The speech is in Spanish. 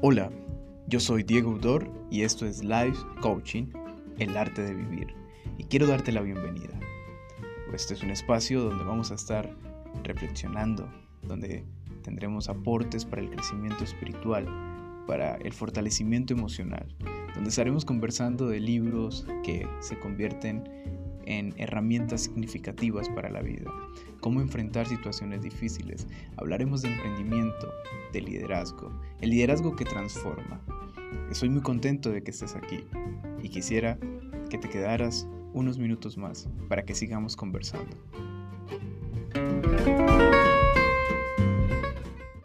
Hola, yo soy Diego Udor y esto es Life Coaching, el arte de vivir. Y quiero darte la bienvenida. Este es un espacio donde vamos a estar reflexionando, donde tendremos aportes para el crecimiento espiritual, para el fortalecimiento emocional, donde estaremos conversando de libros que se convierten en herramientas significativas para la vida, cómo enfrentar situaciones difíciles. Hablaremos de emprendimiento, de liderazgo, el liderazgo que transforma. Estoy muy contento de que estés aquí y quisiera que te quedaras unos minutos más para que sigamos conversando.